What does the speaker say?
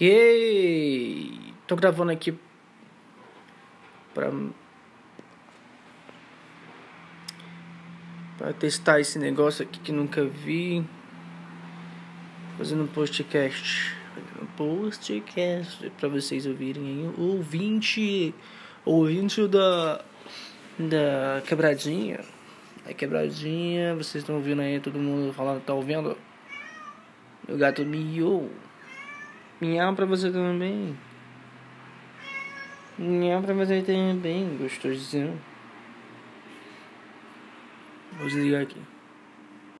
E tô gravando aqui pra, pra testar esse negócio aqui que nunca vi. Fazendo um postcast. Fazendo um postcast pra vocês ouvirem aí. Ouvinte. Ouvinte da. Da quebradinha. A quebradinha, vocês estão ouvindo aí, todo mundo falando, tá ouvindo? Meu gato miou. Miau pra você também. Miau pra você também, gostosinho. Vou desligar aqui.